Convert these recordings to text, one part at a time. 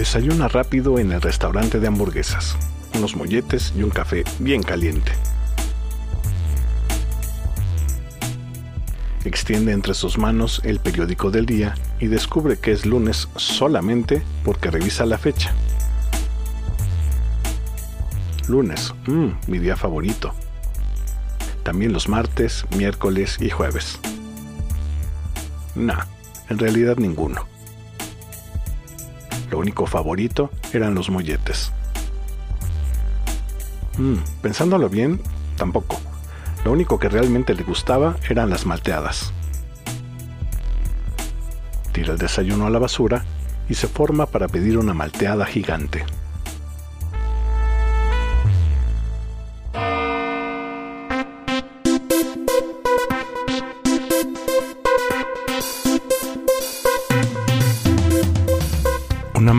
Desayuna rápido en el restaurante de hamburguesas, unos molletes y un café bien caliente. Extiende entre sus manos el periódico del día y descubre que es lunes solamente porque revisa la fecha. Lunes, mmm, mi día favorito. También los martes, miércoles y jueves. Nah, en realidad ninguno. Lo único favorito eran los molletes. Mm, pensándolo bien, tampoco. Lo único que realmente le gustaba eran las malteadas. Tira el desayuno a la basura y se forma para pedir una malteada gigante.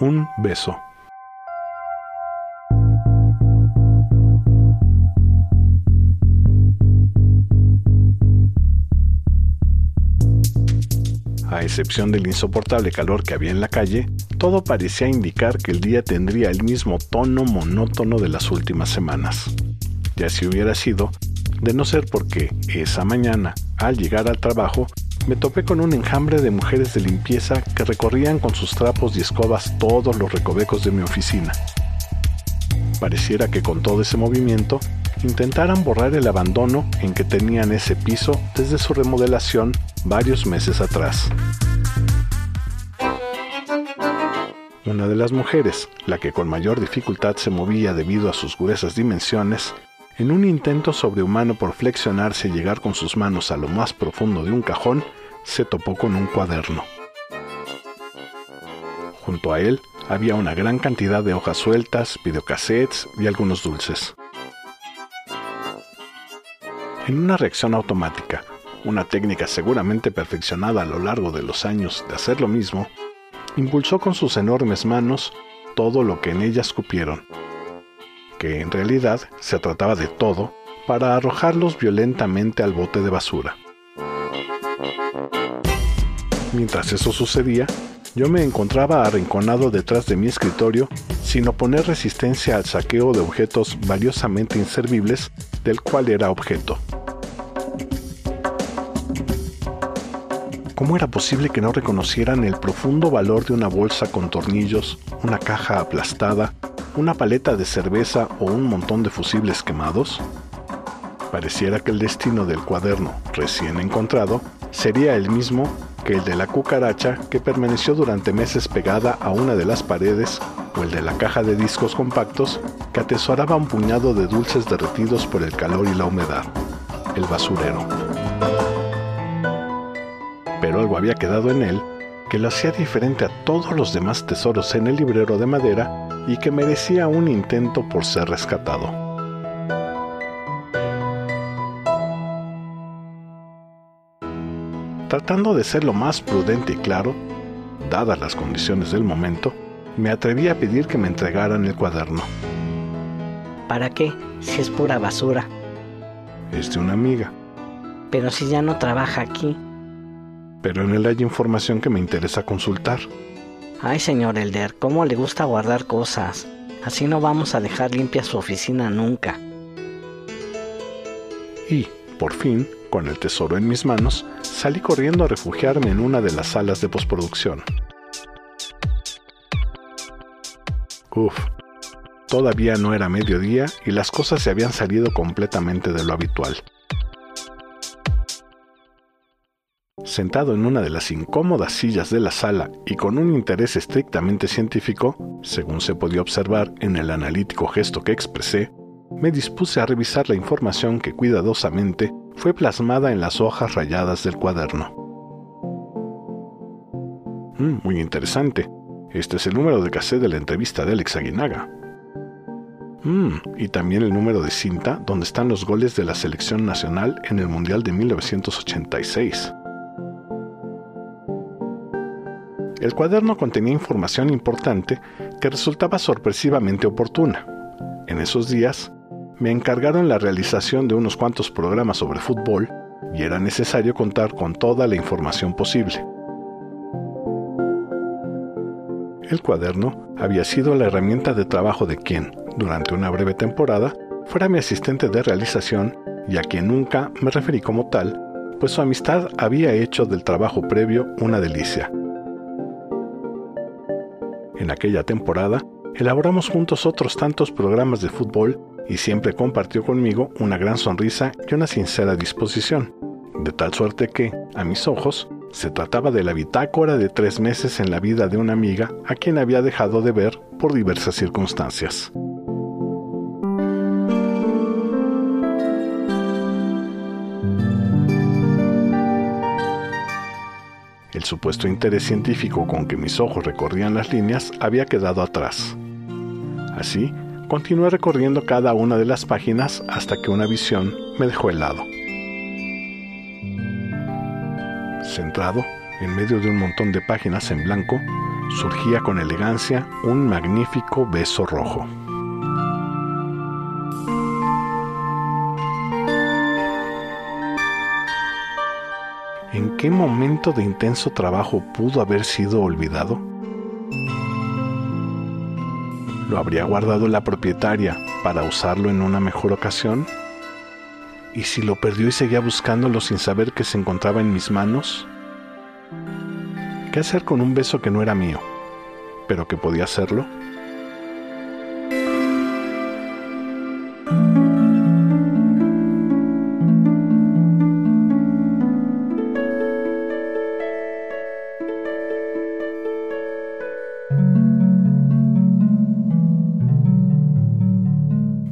un beso. A excepción del insoportable calor que había en la calle, todo parecía indicar que el día tendría el mismo tono monótono de las últimas semanas. Ya si hubiera sido, de no ser porque esa mañana, al llegar al trabajo, me topé con un enjambre de mujeres de limpieza que recorrían con sus trapos y escobas todos los recovecos de mi oficina. Pareciera que con todo ese movimiento intentaran borrar el abandono en que tenían ese piso desde su remodelación varios meses atrás. Una de las mujeres, la que con mayor dificultad se movía debido a sus gruesas dimensiones, en un intento sobrehumano por flexionarse y llegar con sus manos a lo más profundo de un cajón, se topó con un cuaderno. Junto a él había una gran cantidad de hojas sueltas, videocassettes y algunos dulces. En una reacción automática, una técnica seguramente perfeccionada a lo largo de los años de hacer lo mismo, impulsó con sus enormes manos todo lo que en ellas cupieron, que en realidad se trataba de todo para arrojarlos violentamente al bote de basura. Mientras eso sucedía, yo me encontraba arrinconado detrás de mi escritorio sin oponer resistencia al saqueo de objetos valiosamente inservibles del cual era objeto. ¿Cómo era posible que no reconocieran el profundo valor de una bolsa con tornillos, una caja aplastada, una paleta de cerveza o un montón de fusibles quemados? Pareciera que el destino del cuaderno recién encontrado sería el mismo que el de la cucaracha que permaneció durante meses pegada a una de las paredes o el de la caja de discos compactos que atesoraba un puñado de dulces derretidos por el calor y la humedad, el basurero. Pero algo había quedado en él que lo hacía diferente a todos los demás tesoros en el librero de madera y que merecía un intento por ser rescatado. Tratando de ser lo más prudente y claro, dadas las condiciones del momento, me atreví a pedir que me entregaran el cuaderno. ¿Para qué? Si es pura basura. Es de una amiga. Pero si ya no trabaja aquí. Pero en él hay información que me interesa consultar. Ay, señor Elder, ¿cómo le gusta guardar cosas? Así no vamos a dejar limpia su oficina nunca. Y, por fin, con el tesoro en mis manos, salí corriendo a refugiarme en una de las salas de postproducción. Uf, todavía no era mediodía y las cosas se habían salido completamente de lo habitual. Sentado en una de las incómodas sillas de la sala y con un interés estrictamente científico, según se podía observar en el analítico gesto que expresé, me dispuse a revisar la información que cuidadosamente fue plasmada en las hojas rayadas del cuaderno. Mm, muy interesante, Este es el número de cassette de la entrevista de Alex Aguinaga. Mm, y también el número de cinta donde están los goles de la selección nacional en el Mundial de 1986. El cuaderno contenía información importante que resultaba sorpresivamente oportuna. En esos días, me encargaron la realización de unos cuantos programas sobre fútbol y era necesario contar con toda la información posible. El cuaderno había sido la herramienta de trabajo de quien, durante una breve temporada, fuera mi asistente de realización y a quien nunca me referí como tal, pues su amistad había hecho del trabajo previo una delicia. En aquella temporada, elaboramos juntos otros tantos programas de fútbol y siempre compartió conmigo una gran sonrisa y una sincera disposición, de tal suerte que, a mis ojos, se trataba de la bitácora de tres meses en la vida de una amiga a quien había dejado de ver por diversas circunstancias. El supuesto interés científico con que mis ojos recorrían las líneas había quedado atrás. Así, continué recorriendo cada una de las páginas hasta que una visión me dejó helado. Centrado, en medio de un montón de páginas en blanco, surgía con elegancia un magnífico beso rojo. ¿En qué momento de intenso trabajo pudo haber sido olvidado? ¿Lo habría guardado la propietaria para usarlo en una mejor ocasión? ¿Y si lo perdió y seguía buscándolo sin saber que se encontraba en mis manos? ¿Qué hacer con un beso que no era mío, pero que podía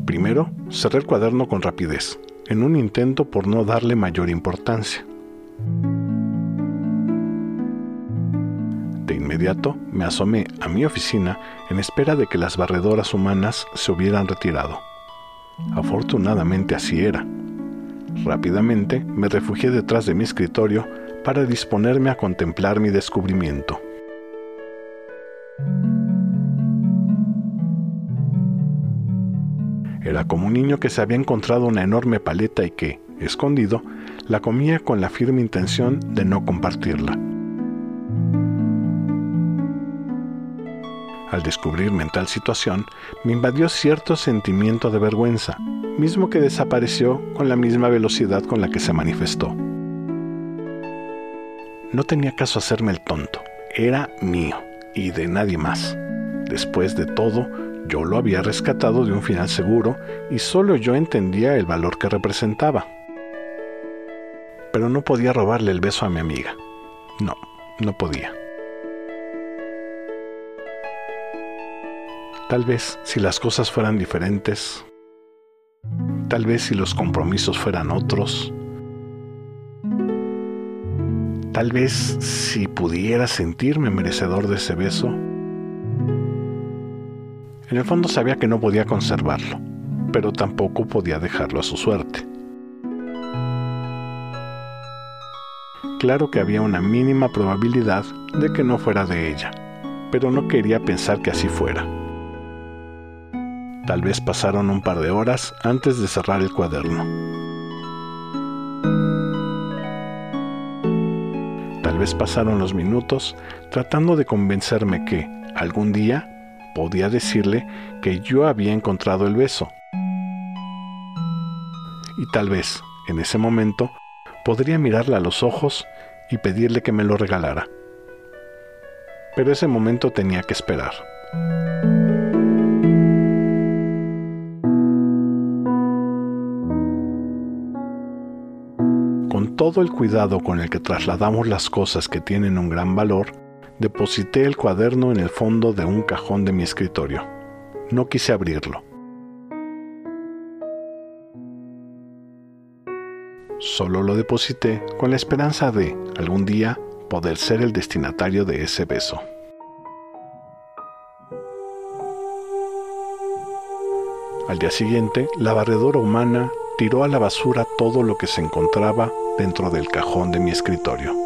hacerlo? cerré el cuaderno con rapidez, en un intento por no darle mayor importancia. De inmediato me asomé a mi oficina en espera de que las barredoras humanas se hubieran retirado. Afortunadamente así era. Rápidamente me refugié detrás de mi escritorio para disponerme a contemplar mi descubrimiento. Era como un niño que se había encontrado una enorme paleta y que, escondido, la comía con la firme intención de no compartirla. Al descubrirme en tal situación, me invadió cierto sentimiento de vergüenza, mismo que desapareció con la misma velocidad con la que se manifestó. No tenía caso hacerme el tonto, era mío y de nadie más. Después de todo, yo lo había rescatado de un final seguro y solo yo entendía el valor que representaba. Pero no podía robarle el beso a mi amiga. No, no podía. Tal vez si las cosas fueran diferentes, tal vez si los compromisos fueran otros, tal vez si pudiera sentirme merecedor de ese beso, en el fondo sabía que no podía conservarlo, pero tampoco podía dejarlo a su suerte. Claro que había una mínima probabilidad de que no fuera de ella, pero no quería pensar que así fuera. Tal vez pasaron un par de horas antes de cerrar el cuaderno. Tal vez pasaron los minutos tratando de convencerme que, algún día, podía decirle que yo había encontrado el beso. Y tal vez, en ese momento, podría mirarla a los ojos y pedirle que me lo regalara. Pero ese momento tenía que esperar. Con todo el cuidado con el que trasladamos las cosas que tienen un gran valor, deposité el cuaderno en el fondo de un cajón de mi escritorio. No quise abrirlo. Solo lo deposité con la esperanza de, algún día, poder ser el destinatario de ese beso. Al día siguiente, la barredora humana tiró a la basura todo lo que se encontraba dentro del cajón de mi escritorio.